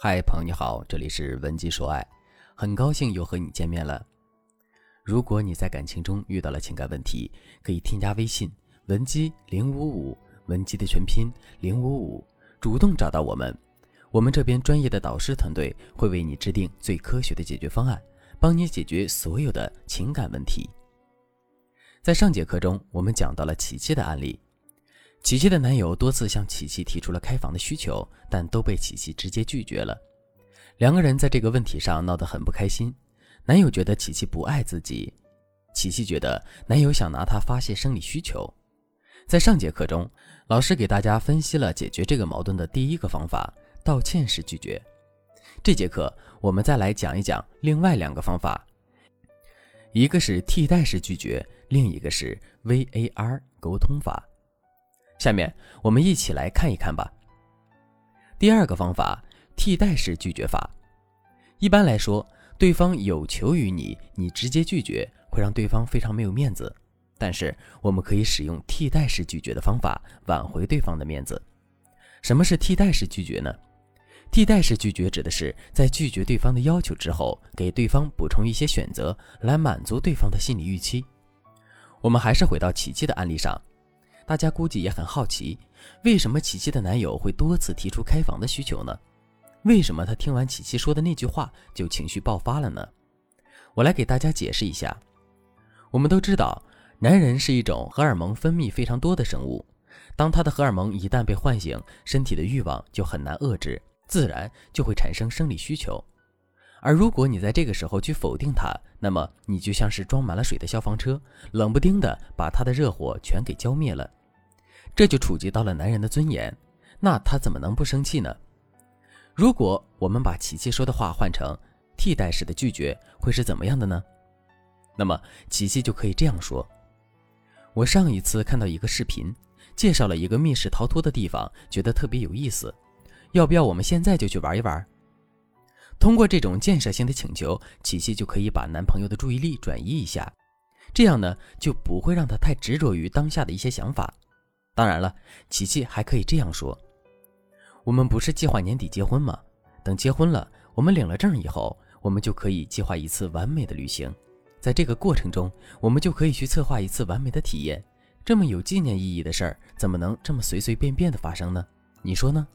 嗨，朋友你好，这里是文姬说爱，很高兴又和你见面了。如果你在感情中遇到了情感问题，可以添加微信文姬零五五，文姬的全拼零五五，主动找到我们，我们这边专业的导师团队会为你制定最科学的解决方案，帮你解决所有的情感问题。在上节课中，我们讲到了琪琪的案例。琪琪的男友多次向琪琪提出了开房的需求，但都被琪琪直接拒绝了。两个人在这个问题上闹得很不开心。男友觉得琪琪不爱自己，琪琪觉得男友想拿她发泄生理需求。在上节课中，老师给大家分析了解决这个矛盾的第一个方法——道歉式拒绝。这节课我们再来讲一讲另外两个方法，一个是替代式拒绝，另一个是 VAR 沟通法。下面我们一起来看一看吧。第二个方法，替代式拒绝法。一般来说，对方有求于你，你直接拒绝会让对方非常没有面子。但是我们可以使用替代式拒绝的方法挽回对方的面子。什么是替代式拒绝呢？替代式拒绝指的是在拒绝对方的要求之后，给对方补充一些选择，来满足对方的心理预期。我们还是回到琪琪的案例上。大家估计也很好奇，为什么琪琪的男友会多次提出开房的需求呢？为什么他听完琪琪说的那句话就情绪爆发了呢？我来给大家解释一下。我们都知道，男人是一种荷尔蒙分泌非常多的生物，当他的荷尔蒙一旦被唤醒，身体的欲望就很难遏制，自然就会产生生理需求。而如果你在这个时候去否定他，那么你就像是装满了水的消防车，冷不丁的把他的热火全给浇灭了。这就触及到了男人的尊严，那他怎么能不生气呢？如果我们把琪琪说的话换成替代式的拒绝，会是怎么样的呢？那么琪琪就可以这样说：“我上一次看到一个视频，介绍了一个密室逃脱的地方，觉得特别有意思，要不要我们现在就去玩一玩？”通过这种建设性的请求，琪琪就可以把男朋友的注意力转移一下，这样呢就不会让他太执着于当下的一些想法。当然了，琪琪还可以这样说：“我们不是计划年底结婚吗？等结婚了，我们领了证以后，我们就可以计划一次完美的旅行。在这个过程中，我们就可以去策划一次完美的体验。这么有纪念意义的事儿，怎么能这么随随便便的发生呢？你说呢？”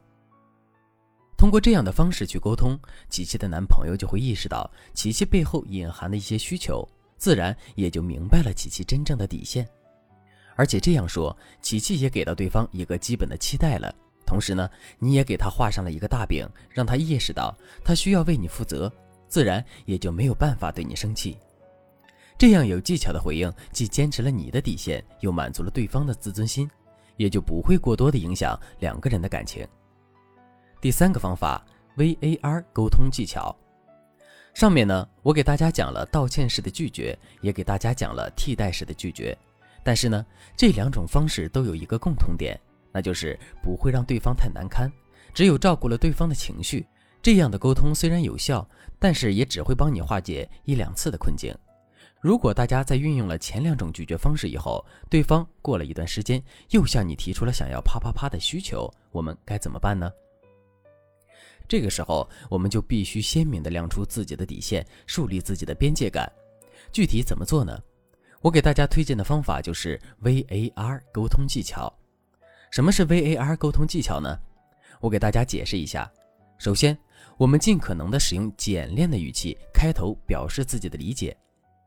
通过这样的方式去沟通，琪琪的男朋友就会意识到琪琪背后隐含的一些需求，自然也就明白了琪琪真正的底线。而且这样说，琪琪也给到对方一个基本的期待了。同时呢，你也给他画上了一个大饼，让他意识到他需要为你负责，自然也就没有办法对你生气。这样有技巧的回应，既坚持了你的底线，又满足了对方的自尊心，也就不会过多的影响两个人的感情。第三个方法，VAR 沟通技巧。上面呢，我给大家讲了道歉式的拒绝，也给大家讲了替代式的拒绝。但是呢，这两种方式都有一个共同点，那就是不会让对方太难堪。只有照顾了对方的情绪，这样的沟通虽然有效，但是也只会帮你化解一两次的困境。如果大家在运用了前两种拒绝方式以后，对方过了一段时间又向你提出了想要啪啪啪的需求，我们该怎么办呢？这个时候，我们就必须鲜明地亮出自己的底线，树立自己的边界感。具体怎么做呢？我给大家推荐的方法就是 VAR 沟通技巧。什么是 VAR 沟通技巧呢？我给大家解释一下。首先，我们尽可能的使用简练的语气开头表示自己的理解。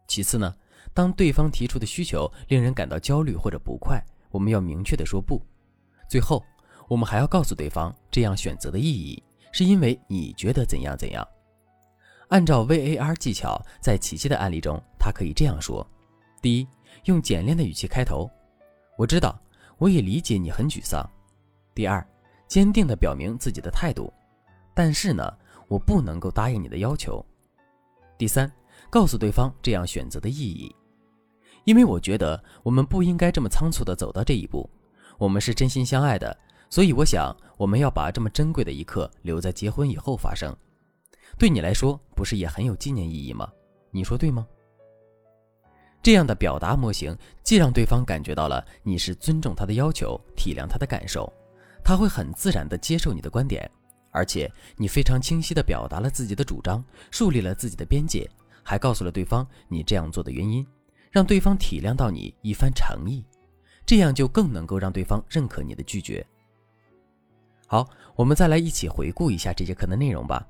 其次呢，当对方提出的需求令人感到焦虑或者不快，我们要明确的说不。最后，我们还要告诉对方这样选择的意义，是因为你觉得怎样怎样。按照 VAR 技巧，在琪琪的案例中，他可以这样说。第一，用简练的语气开头，我知道，我也理解你很沮丧。第二，坚定地表明自己的态度，但是呢，我不能够答应你的要求。第三，告诉对方这样选择的意义，因为我觉得我们不应该这么仓促地走到这一步，我们是真心相爱的，所以我想我们要把这么珍贵的一刻留在结婚以后发生。对你来说，不是也很有纪念意义吗？你说对吗？这样的表达模型，既让对方感觉到了你是尊重他的要求、体谅他的感受，他会很自然地接受你的观点，而且你非常清晰地表达了自己的主张，树立了自己的边界，还告诉了对方你这样做的原因，让对方体谅到你一番诚意，这样就更能够让对方认可你的拒绝。好，我们再来一起回顾一下这节课的内容吧。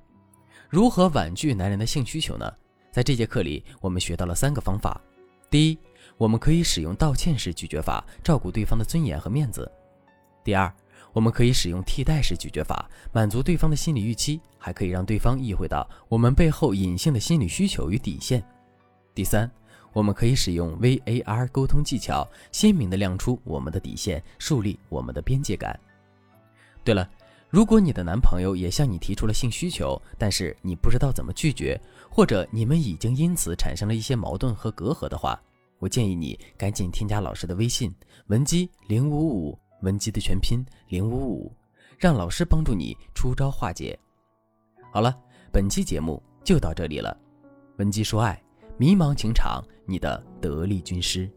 如何婉拒男人的性需求呢？在这节课里，我们学到了三个方法。第一，我们可以使用道歉式拒绝法，照顾对方的尊严和面子。第二，我们可以使用替代式拒绝法，满足对方的心理预期，还可以让对方意会到我们背后隐性的心理需求与底线。第三，我们可以使用 VAR 沟通技巧，鲜明地亮出我们的底线，树立我们的边界感。对了，如果你的男朋友也向你提出了性需求，但是你不知道怎么拒绝，或者你们已经因此产生了一些矛盾和隔阂的话，我建议你赶紧添加老师的微信文姬零五五，文姬的全拼零五五，让老师帮助你出招化解。好了，本期节目就到这里了，文姬说爱，迷茫情场你的得力军师。